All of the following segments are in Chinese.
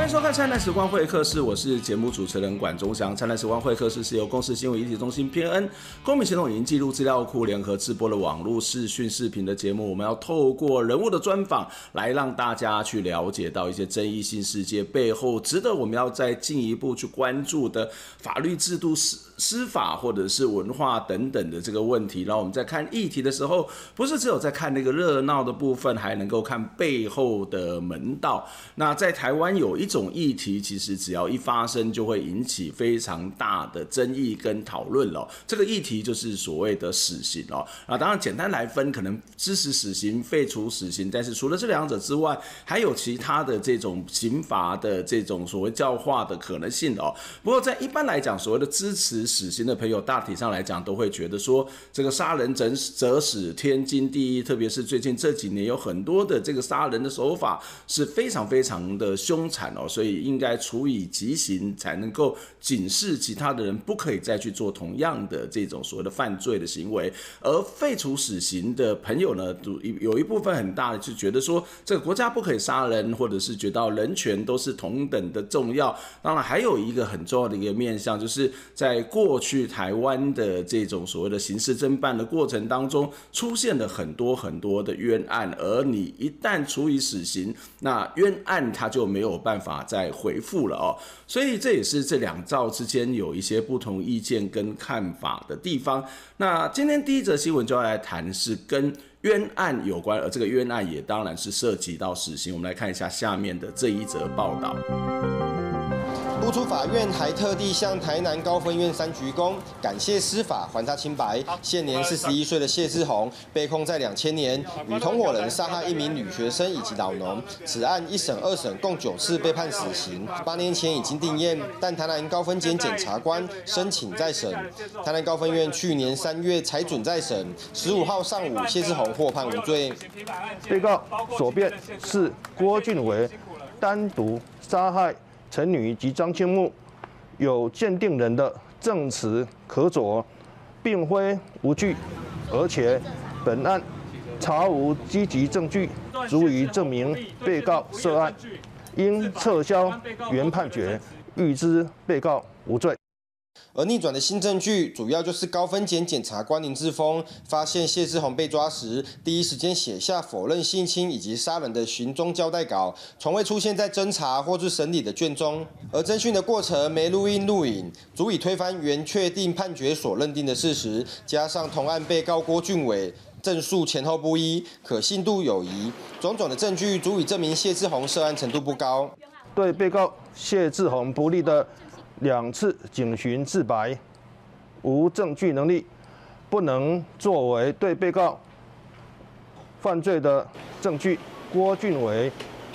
欢迎收看《灿烂时光会客室》，我是节目主持人管中祥。《灿烂时光会客室》是由公司新闻议题中心偏恩、公民行动影音记录资料库联合制播的网络视讯视频的节目。我们要透过人物的专访，来让大家去了解到一些争议性事件背后，值得我们要再进一步去关注的法律制度、是司法或者是文化等等的这个问题。然后我们在看议题的时候，不是只有在看那个热闹的部分，还能够看背后的门道。那在台湾有一。种议题其实只要一发生，就会引起非常大的争议跟讨论了。这个议题就是所谓的死刑哦。啊，当然简单来分，可能支持死刑、废除死刑，但是除了这两者之外，还有其他的这种刑罚的这种所谓教化的可能性哦。不过在一般来讲，所谓的支持死刑的朋友，大体上来讲都会觉得说，这个杀人者者死天经地义，特别是最近这几年有很多的这个杀人的手法是非常非常的凶残哦。所以应该处以极刑，才能够警示其他的人不可以再去做同样的这种所谓的犯罪的行为。而废除死刑的朋友呢，有一部分很大的就觉得说，这个国家不可以杀人，或者是觉得人权都是同等的重要。当然，还有一个很重要的一个面向，就是在过去台湾的这种所谓的刑事侦办的过程当中，出现了很多很多的冤案，而你一旦处以死刑，那冤案它就没有办法。再回复了哦，所以这也是这两造之间有一些不同意见跟看法的地方。那今天第一则新闻就要来谈是跟冤案有关，而这个冤案也当然是涉及到死刑。我们来看一下下面的这一则报道。不出法院，还特地向台南高分院三鞠躬，感谢司法还他清白。现年四十一岁的谢志宏被控在两千年与同伙人杀害一名女学生以及老农，此案一审、二审共九次被判死刑，八年前已经定验，但台南高分检检察官申请再审，台南高分院去年三月才准再审，十五号上午谢志宏获判无罪。被告所辩是郭俊伟单独杀害。陈女及张清木有鉴定人的证词可佐，并非无据，而且本案查无积极证据足以证明被告涉案，应撤销原判决，预知被告无罪。而逆转的新证据，主要就是高分检检察官林志峰发现谢志宏被抓时，第一时间写下否认性侵以及杀人的询宗交代稿，从未出现在侦查或是审理的卷中。而侦讯的过程没录音录影，足以推翻原确定判决所认定的事实。加上同案被告郭俊伟证述前后不一，可信度有疑，种种的证据足以证明谢志宏涉案程度不高。对被告谢志宏不利的。两次警询自白，无证据能力，不能作为对被告犯罪的证据。郭俊伟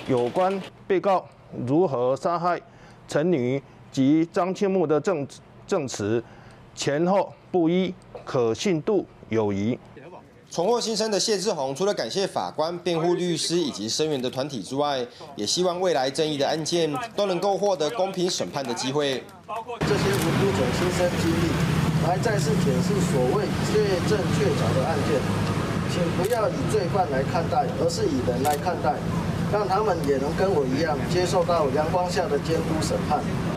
有关被告如何杀害陈女及张清木的证证词前后不一，可信度有疑。重获新生的谢志宏，除了感谢法官、辩护律师以及声援的团体之外，也希望未来争议的案件都能够获得公平审判的机会。包括这些无辜者亲身经历，来再次解释所谓确证确凿的案件，请不要以罪犯来看待，而是以人来看待，让他们也能跟我一样，接受到阳光下的监督审判。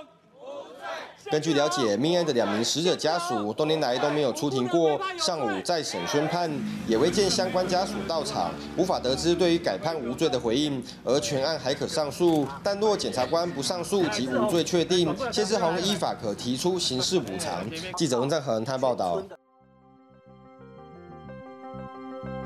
根据了解，命案的两名死者家属多年来都没有出庭过。上午再审宣判，也未见相关家属到场，无法得知对于改判无罪的回应。而全案还可上诉，但若检察官不上诉及无罪确定，谢志宏依法可提出刑事补偿。记者温正恒他报道。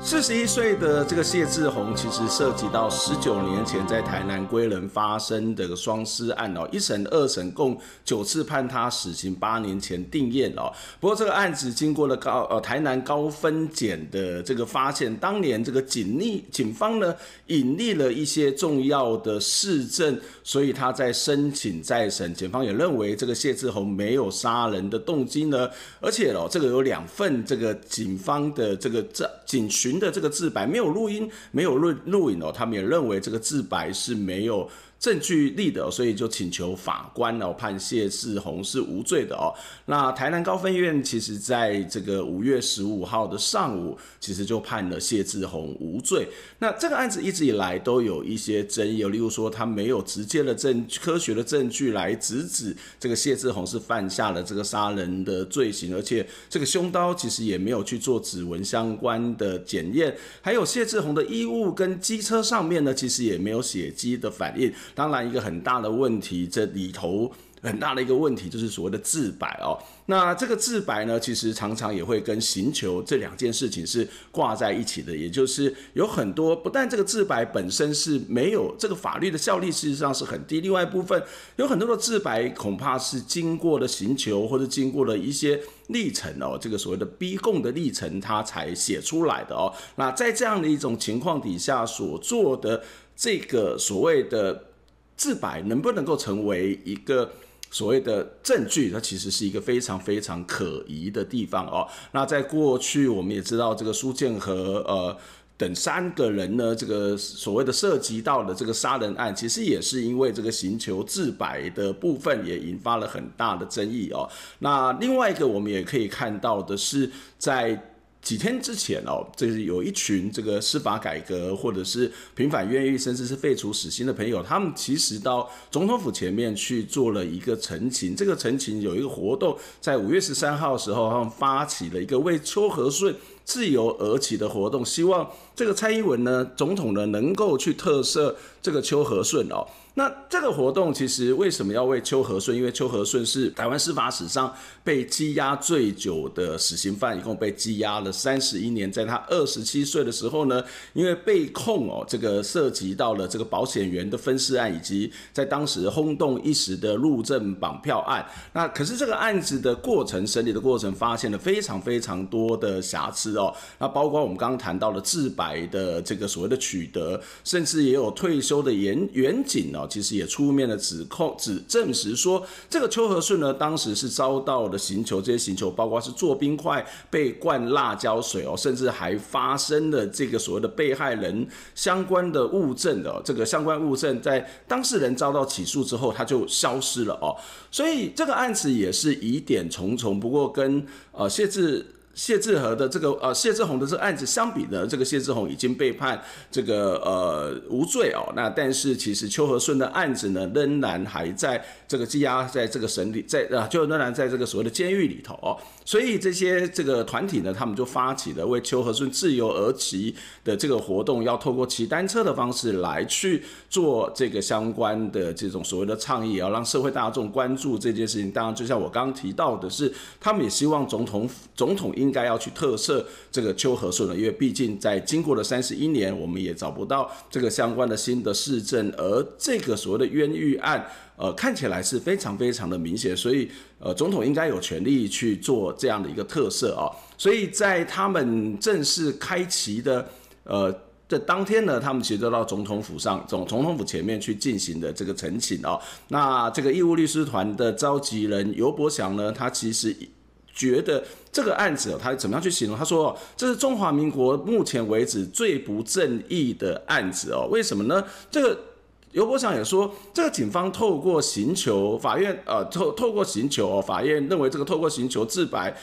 四十一岁的这个谢志宏，其实涉及到十九年前在台南归仁发生的双尸案哦，一审、二审共九次判他死刑，八年前定谳哦。不过这个案子经过了高呃台南高分检的这个发现，当年这个警力警方呢隐匿了一些重要的事证，所以他在申请再审，检方也认为这个谢志宏没有杀人的动机呢，而且哦这个有两份这个警方的这个这警的这个自白没有录音，没有录录影哦，他们也认为这个自白是没有证据力的，所以就请求法官哦判谢志宏是无罪的哦。那台南高分院其实在这个五月十五号的上午，其实就判了谢志宏无罪。那这个案子一直以来都有一些争议，例如说他没有直接的证科学的证据来直指这个谢志宏是犯下了这个杀人的罪行，而且这个凶刀其实也没有去做指纹相关的检验，还有谢志宏的衣物跟机车上面呢，其实也没有血迹的反应。当然，一个很大的问题，这里头很大的一个问题就是所谓的自白哦。那这个自白呢，其实常常也会跟刑求这两件事情是挂在一起的，也就是有很多不但这个自白本身是没有这个法律的效力，事实上是很低。另外一部分有很多的自白恐怕是经过了刑求或者经过了一些历程哦，这个所谓的逼供的历程，他才写出来的哦。那在这样的一种情况底下所做的这个所谓的。自白能不能够成为一个所谓的证据？它其实是一个非常非常可疑的地方哦。那在过去，我们也知道这个苏建和呃等三个人呢，这个所谓的涉及到的这个杀人案，其实也是因为这个寻求自白的部分也引发了很大的争议哦。那另外一个我们也可以看到的是在。几天之前哦，这是有一群这个司法改革或者是平反冤狱，甚至是废除死刑的朋友，他们其实到总统府前面去做了一个陈情。这个陈情有一个活动，在五月十三号的时候，他们发起了一个为邱和顺自由而起的活动，希望这个蔡英文呢，总统呢，能够去特赦这个邱和顺哦。那这个活动其实为什么要为邱和顺？因为邱和顺是台湾司法史上被羁押最久的死刑犯，一共被羁押了三十一年。在他二十七岁的时候呢，因为被控哦，这个涉及到了这个保险员的分尸案，以及在当时轰动一时的入政绑票案。那可是这个案子的过程审理的过程，发现了非常非常多的瑕疵哦。那包括我们刚刚谈到了自白的这个所谓的取得，甚至也有退休的员员警哦。其实也出面的指控，指证实说，这个邱和顺呢，当时是遭到了刑求，这些刑求包括是做冰块、被灌辣椒水哦，甚至还发生了这个所谓的被害人相关的物证的这个相关物证，在当事人遭到起诉之后，他就消失了哦，所以这个案子也是疑点重重。不过跟呃谢志。谢志和的这个呃谢志宏的这个案子相比呢，这个谢志宏已经被判这个呃无罪哦。那但是其实邱和顺的案子呢，仍然还在这个羁押在这个审理在啊，就仍然在这个所谓的监狱里头哦。所以这些这个团体呢，他们就发起了为邱和顺自由而骑的这个活动，要透过骑单车的方式来去做这个相关的这种所谓的倡议，要让社会大众关注这件事情。当然，就像我刚刚提到的是，他们也希望总统总统应应该要去特赦这个邱和顺了，因为毕竟在经过了三十一年，我们也找不到这个相关的新的事证，而这个所谓的冤狱案，呃，看起来是非常非常的明显，所以呃，总统应该有权利去做这样的一个特赦啊。所以在他们正式开旗的呃的当天呢，他们其实都到总统府上总总统府前面去进行的这个陈情哦。那这个义务律师团的召集人尤伯祥呢，他其实。觉得这个案子，他怎么样去形容？他说，这是中华民国目前为止最不正义的案子哦。为什么呢？这个尤伯祥也说，这个警方透过刑求，法院呃透透过刑求，法院认为这个透过刑求自白，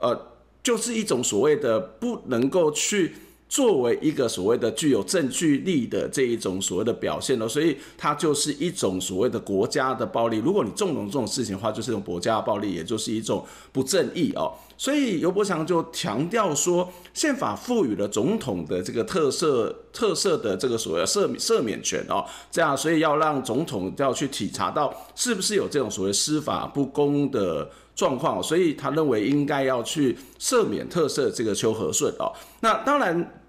呃，就是一种所谓的不能够去。作为一个所谓的具有证据力的这一种所谓的表现呢，所以它就是一种所谓的国家的暴力。如果你纵容这种事情的话，就是一种国家暴力，也就是一种不正义哦。所以尤伯祥就强调说，宪法赋予了总统的这个特赦特赦的这个所谓赦赦免权哦，这样，所以要让总统要去体察到是不是有这种所谓司法不公的状况，所以他认为应该要去赦免特赦这个邱和顺哦。那当然。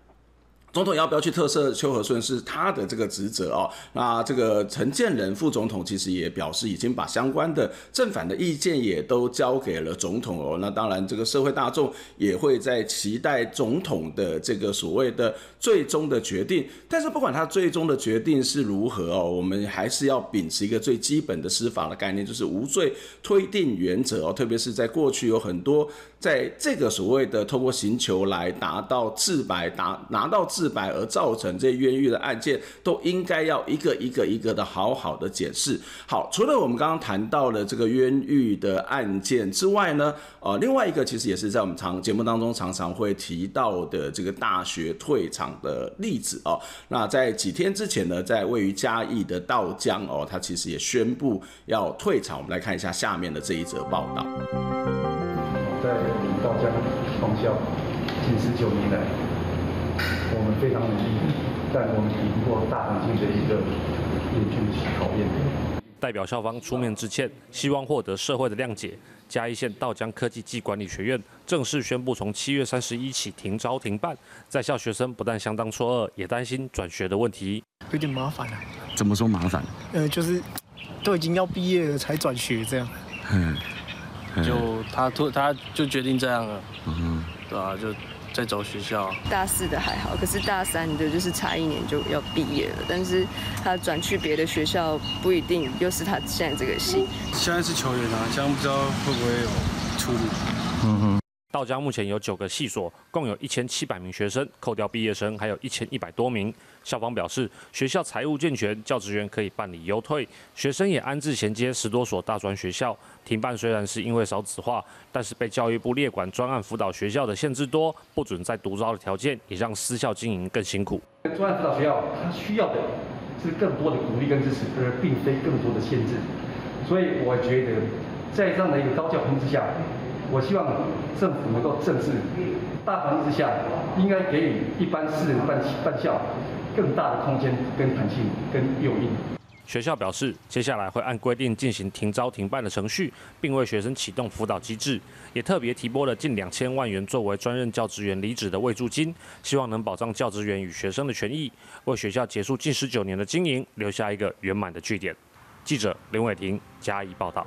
总统要不要去特赦邱和顺是他的这个职责哦。那这个陈建仁副总统其实也表示，已经把相关的正反的意见也都交给了总统哦。那当然，这个社会大众也会在期待总统的这个所谓的最终的决定。但是不管他最终的决定是如何哦，我们还是要秉持一个最基本的司法的概念，就是无罪推定原则哦。特别是在过去有很多在这个所谓的透过刑求来达到自白，达拿到自四百而造成这冤狱的案件，都应该要一个一个一个的好好的解释。好，除了我们刚刚谈到的这个冤狱的案件之外呢，呃，另外一个其实也是在我们常节目当中常常会提到的这个大学退场的例子哦。那在几天之前呢，在位于嘉义的道江哦，他其实也宣布要退场。我们来看一下下面的这一则报道。在道江创校近十九年来，我们非常努力，但我们抵不过大环境的一个严峻考验。代表校方出面致歉，希望获得社会的谅解。嘉义县道江科技暨管理学院正式宣布，从七月三十一起停招停办。在校学生不但相当错愕，也担心转学的问题。有点麻烦啊。怎么说麻烦？呃，就是都已经要毕业了才转学这样。嗯。就他突他就决定这样了。嗯。对啊，就。在找学校，大四的还好，可是大三的就是差一年就要毕业了。但是他转去别的学校，不一定又是他现在这个系。现在是球员啊，这样不知道会不会有出路。嗯哼。道家目前有九个系所，共有一千七百名学生，扣掉毕业生，还有一千一百多名。校方表示，学校财务健全，教职员可以办理优退，学生也安置衔接十多所大专学校。停办虽然是因为少子化，但是被教育部列管专案辅导学校的限制多，不准再独招的条件，也让私校经营更辛苦。专案辅导学校它需要的是更多的鼓励跟支持，而并非更多的限制。所以我觉得，在这样的一个高教环境之下。我希望政府能够正视大环境之下，应该给予一般私人办办校更大的空间、跟弹性、跟诱因。学校表示，接下来会按规定进行停招停办的程序，并为学生启动辅导机制，也特别提拨了近两千万元作为专任教职员离职的慰助金，希望能保障教职员与学生的权益，为学校结束近十九年的经营留下一个圆满的句点。记者林伟霆加以报道。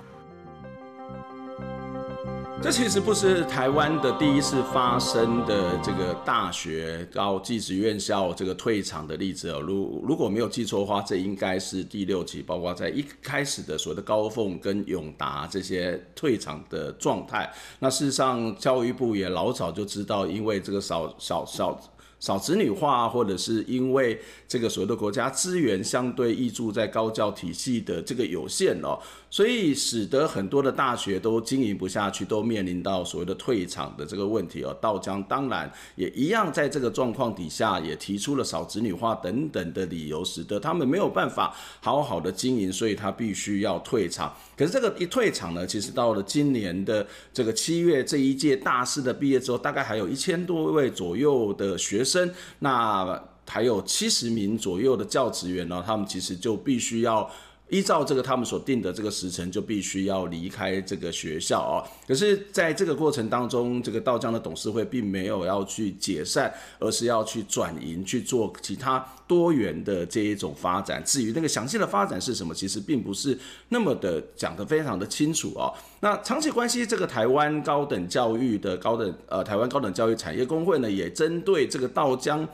这其实不是台湾的第一次发生的这个大学到技职院校这个退场的例子哦。如如果没有记错的话，这应该是第六期，包括在一开始的所谓的高凤跟永达这些退场的状态。那事实上，教育部也老早就知道，因为这个少少少。少子女化，或者是因为这个所谓的国家资源相对挹注在高教体系的这个有限哦，所以使得很多的大学都经营不下去，都面临到所谓的退场的这个问题哦。道江当然也一样，在这个状况底下，也提出了少子女化等等的理由，使得他们没有办法好好的经营，所以他必须要退场。可是这个一退场呢，其实到了今年的这个七月，这一届大四的毕业之后，大概还有一千多位左右的学生，那还有七十名左右的教职员呢，他们其实就必须要。依照这个他们所定的这个时辰，就必须要离开这个学校哦。可是，在这个过程当中，这个道江的董事会并没有要去解散，而是要去转营去做其他多元的这一种发展。至于那个详细的发展是什么，其实并不是那么的讲得非常的清楚哦。那长期关系这个台湾高等教育的高等呃台湾高等教育产业工会呢，也针对这个道江。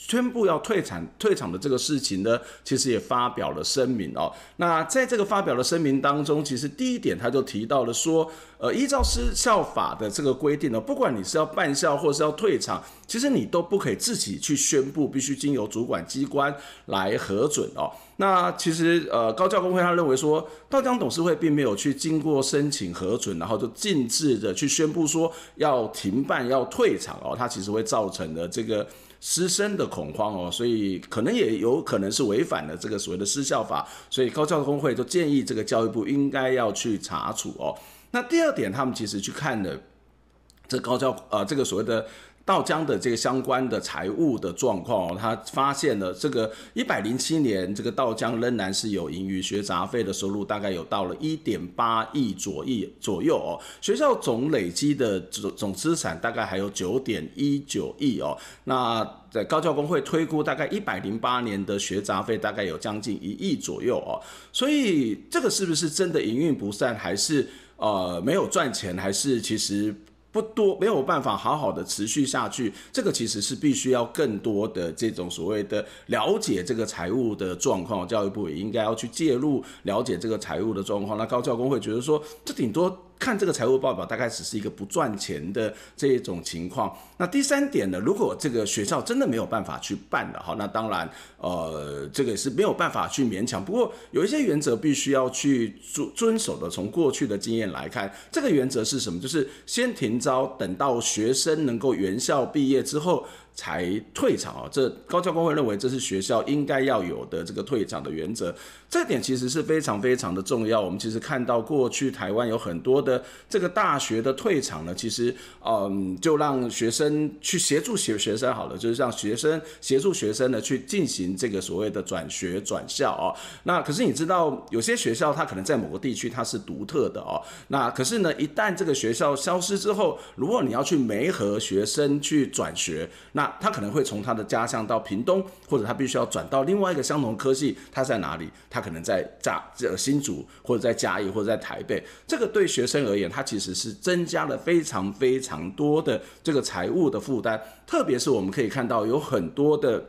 宣布要退场退场的这个事情呢，其实也发表了声明哦。那在这个发表的声明当中，其实第一点他就提到了说，呃，依照失校法的这个规定呢，不管你是要办校或是要退场，其实你都不可以自己去宣布，必须经由主管机关来核准哦。那其实呃，高教工会他认为说，道江董事会并没有去经过申请核准，然后就径自的去宣布说要停办要退场哦，它其实会造成的这个。师生的恐慌哦，所以可能也有可能是违反了这个所谓的失效法，所以高教工会就建议这个教育部应该要去查处哦。那第二点，他们其实去看了这高教呃这个所谓的。道江的这个相关的财务的状况哦，他发现了这个一百零七年，这个道江仍然是有盈余，学杂费的收入大概有到了一点八亿左亿左右哦。学校总累积的总总资产大概还有九点一九亿哦。那在高教工会推估，大概一百零八年的学杂费大概有将近一亿左右哦。所以这个是不是真的营运不善，还是呃没有赚钱，还是其实？不多，没有办法好好的持续下去，这个其实是必须要更多的这种所谓的了解这个财务的状况，教育部也应该要去介入了解这个财务的状况。那高教工会觉得说，这顶多看这个财务报表，大概只是一个不赚钱的这一种情况。那第三点呢，如果这个学校真的没有办法去办的，好，那当然，呃，这个也是没有办法去勉强。不过有一些原则必须要去遵遵守的。从过去的经验来看，这个原则是什么？就是先停招，等到学生能够原校毕业之后。才退场啊！这高教工会认为这是学校应该要有的这个退场的原则，这点其实是非常非常的重要。我们其实看到过去台湾有很多的这个大学的退场呢，其实嗯，就让学生去协助学学生好了，就是让学生协助学生呢去进行这个所谓的转学转校啊。那可是你知道，有些学校它可能在某个地区它是独特的哦。那可是呢，一旦这个学校消失之后，如果你要去媒合学生去转学，那他可能会从他的家乡到屏东，或者他必须要转到另外一个相同科系，他在哪里？他可能在在这新竹，或者在嘉义，或者在台北。这个对学生而言，他其实是增加了非常非常多的这个财务的负担。特别是我们可以看到有很多的。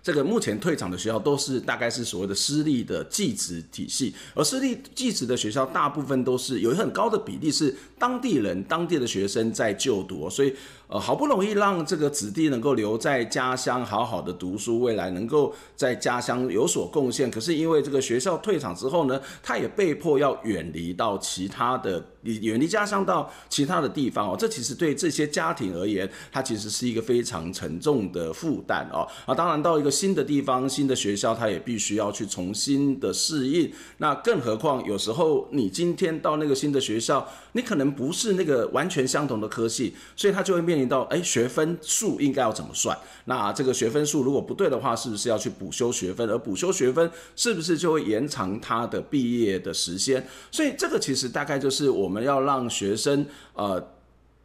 这个目前退场的学校都是大概是所谓的私立的技职体系，而私立技职的学校大部分都是有很高的比例是当地人、当地的学生在就读，所以呃好不容易让这个子弟能够留在家乡好好的读书，未来能够在家乡有所贡献，可是因为这个学校退场之后呢，他也被迫要远离到其他的。远离家乡到其他的地方哦，这其实对这些家庭而言，它其实是一个非常沉重的负担哦。啊，当然到一个新的地方、新的学校，他也必须要去重新的适应。那更何况有时候你今天到那个新的学校，你可能不是那个完全相同的科系，所以他就会面到，哎，学分数应该要怎么算？那这个学分数如果不对的话，是不是要去补修学分？而补修学分是不是就会延长他的毕业的时间？所以这个其实大概就是。我们要让学生呃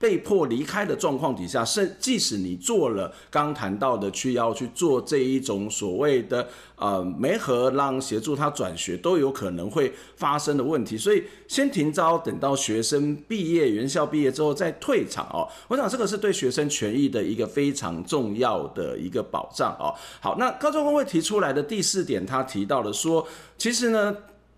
被迫离开的状况底下，甚即使你做了刚谈到的去要去做这一种所谓的呃媒合让协助他转学，都有可能会发生的问题。所以先停招，等到学生毕业、院校毕业之后再退场哦。我想这个是对学生权益的一个非常重要的一个保障哦。好，那高中工会提出来的第四点，他提到了说，其实呢。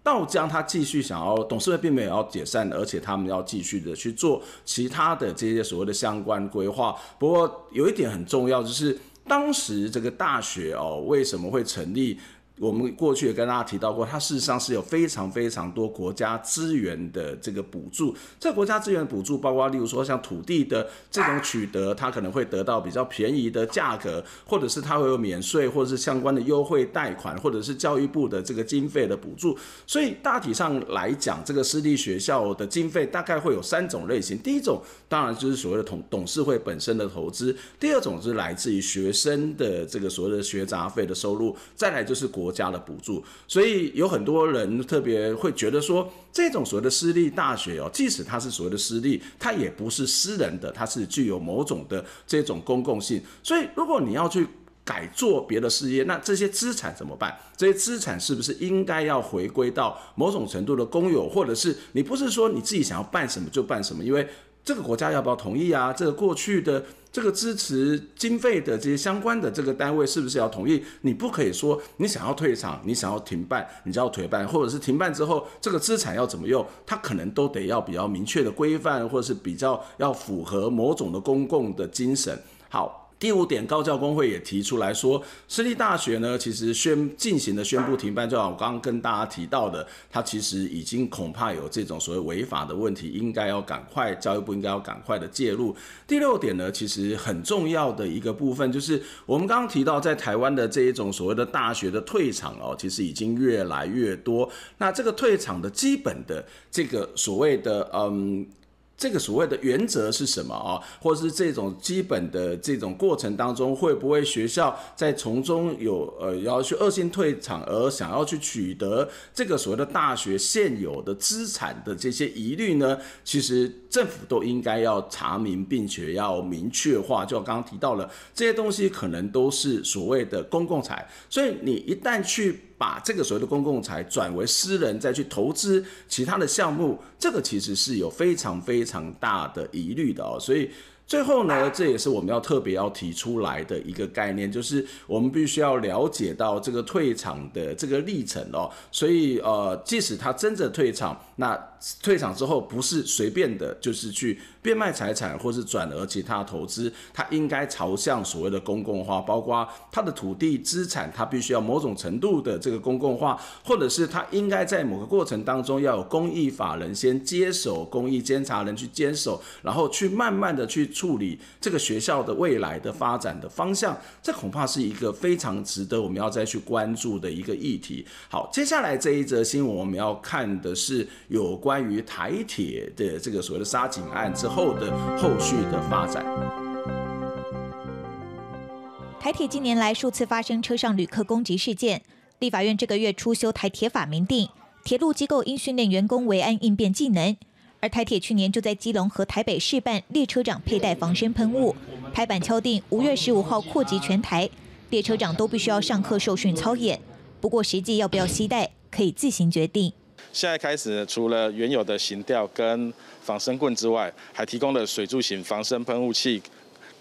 道江他继续想要，董事会并没有要解散，而且他们要继续的去做其他的这些所谓的相关规划。不过有一点很重要，就是当时这个大学哦，为什么会成立？我们过去也跟大家提到过，它事实上是有非常非常多国家资源的这个补助。这国家资源补助包括，例如说像土地的这种取得，它可能会得到比较便宜的价格，或者是它会有免税，或者是相关的优惠贷款，或者是教育部的这个经费的补助。所以大体上来讲，这个私立学校的经费大概会有三种类型。第一种当然就是所谓的董董事会本身的投资，第二种是来自于学生的这个所谓的学杂费的收入，再来就是国。国家的补助，所以有很多人特别会觉得说，这种所谓的私立大学哦，即使它是所谓的私立，它也不是私人的，它是具有某种的这种公共性。所以，如果你要去改做别的事业，那这些资产怎么办？这些资产是不是应该要回归到某种程度的公有，或者是你不是说你自己想要办什么就办什么？因为这个国家要不要同意啊？这个过去的这个支持经费的这些相关的这个单位是不是要同意？你不可以说你想要退场，你想要停办，你就要退办，或者是停办之后这个资产要怎么用，它可能都得要比较明确的规范，或者是比较要符合某种的公共的精神。好。第五点，高教工会也提出来说，私立大学呢，其实宣进行的宣布停办，就像我刚刚跟大家提到的，它其实已经恐怕有这种所谓违法的问题，应该要赶快，教育部应该要赶快的介入。第六点呢，其实很重要的一个部分，就是我们刚刚提到，在台湾的这一种所谓的大学的退场哦，其实已经越来越多。那这个退场的基本的这个所谓的嗯。这个所谓的原则是什么啊？或者是这种基本的这种过程当中，会不会学校在从中有呃要去恶性退场，而想要去取得这个所谓的大学现有的资产的这些疑虑呢？其实政府都应该要查明，并且要明确化。就我刚刚提到了这些东西，可能都是所谓的公共财，所以你一旦去。把这个所谓的公共财转为私人，再去投资其他的项目，这个其实是有非常非常大的疑虑的哦。所以最后呢，这也是我们要特别要提出来的一个概念，就是我们必须要了解到这个退场的这个历程哦。所以呃，即使他真的退场，那退场之后不是随便的，就是去变卖财产或是转而其他投资，他应该朝向所谓的公共化，包括他的土地资产，他必须要某种程度的这个公共化，或者是他应该在某个过程当中要有公益法人先接手，公益监察人去坚守，然后去慢慢的去。处理这个学校的未来的发展的方向，这恐怕是一个非常值得我们要再去关注的一个议题。好，接下来这一则新闻我们要看的是有关于台铁的这个所谓的杀警案之后的后续的发展。台铁近年来数次发生车上旅客攻击事件，立法院这个月初修台铁法，明定铁路机构应训练员工维安应变技能。而台铁去年就在基隆和台北试办列车长佩戴防身喷雾，拍板敲定五月十五号扩及全台，列车长都必须要上课受训操演。不过实际要不要携带，可以自行决定。现在开始，除了原有的行吊跟防身棍之外，还提供了水柱型防身喷雾器，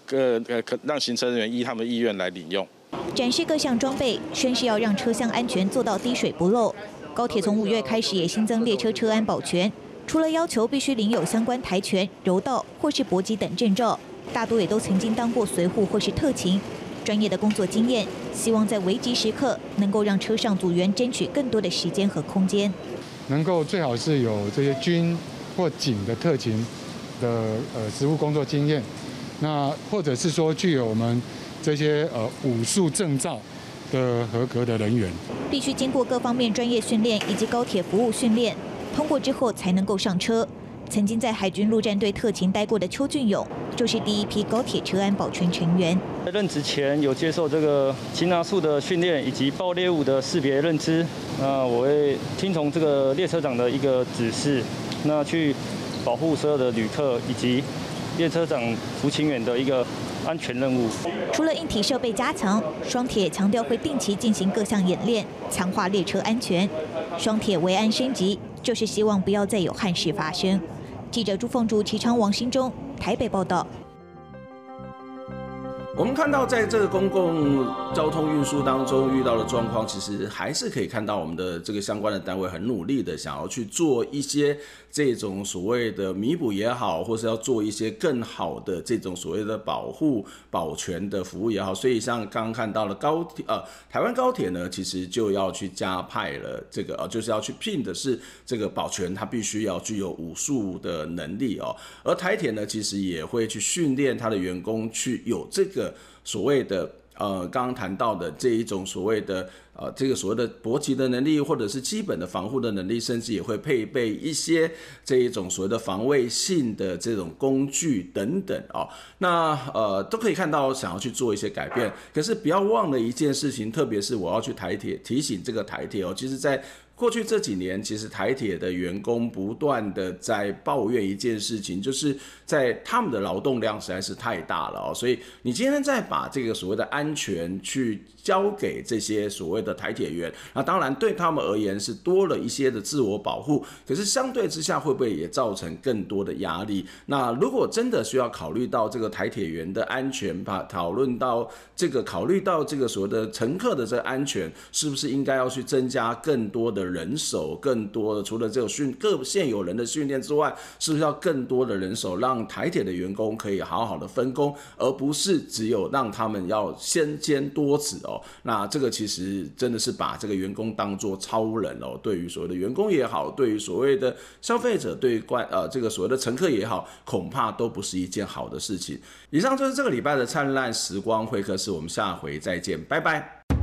各呃可让行车人员依他们意愿来领用。展示各项装备，宣示要让车厢安全做到滴水不漏。高铁从五月开始也新增列车车安保全。除了要求必须领有相关跆拳、柔道或是搏击等证照，大多也都曾经当过随护或是特勤，专业的工作经验，希望在危急时刻能够让车上组员争取更多的时间和空间。能够最好是有这些军或警的特勤的呃实务工作经验，那或者是说具有我们这些呃武术证照的合格的人员，必须经过各方面专业训练以及高铁服务训练。通过之后才能够上车。曾经在海军陆战队特勤待过的邱俊勇，就是第一批高铁车安保全成员。在任职前有接受这个擒拿术的训练，以及爆裂物的识别认知。那我会听从这个列车长的一个指示，那去保护所有的旅客以及列车长服勤员的一个安全任务。除了硬体设备加强，双铁强调会定期进行各项演练，强化列车安全。双铁维安升级，就是希望不要再有憾事发生。记者朱凤竹、齐昌、王新忠，台北报道。我们看到，在这个公共交通运输当中遇到的状况，其实还是可以看到我们的这个相关的单位很努力的想要去做一些这种所谓的弥补也好，或是要做一些更好的这种所谓的保护保全的服务也好。所以像刚刚看到了高铁，呃，台湾高铁呢，其实就要去加派了这个，呃，就是要去聘的是这个保全，他必须要具有武术的能力哦。而台铁呢，其实也会去训练他的员工去有这个。所谓的呃，刚刚谈到的这一种所谓的呃，这个所谓的搏击的能力，或者是基本的防护的能力，甚至也会配备一些这一种所谓的防卫性的这种工具等等哦。那呃，都可以看到想要去做一些改变，可是不要忘了一件事情，特别是我要去台铁提醒这个台铁哦，其实，在过去这几年，其实台铁的员工不断的在抱怨一件事情，就是在他们的劳动量实在是太大了哦，所以你今天再把这个所谓的安全去交给这些所谓的台铁员，那当然对他们而言是多了一些的自我保护，可是相对之下会不会也造成更多的压力？那如果真的需要考虑到这个台铁员的安全，把讨论到这个考虑到这个所谓的乘客的这个安全，是不是应该要去增加更多的？人手更多的，除了这种训各现有人的训练之外，是不是要更多的人手，让台铁的员工可以好好的分工，而不是只有让他们要先兼多职哦？那这个其实真的是把这个员工当作超人哦。对于所谓的员工也好，对于所谓的消费者，对于观呃这个所谓的乘客也好，恐怕都不是一件好的事情。以上就是这个礼拜的灿烂时光会客室，我们下回再见，拜拜。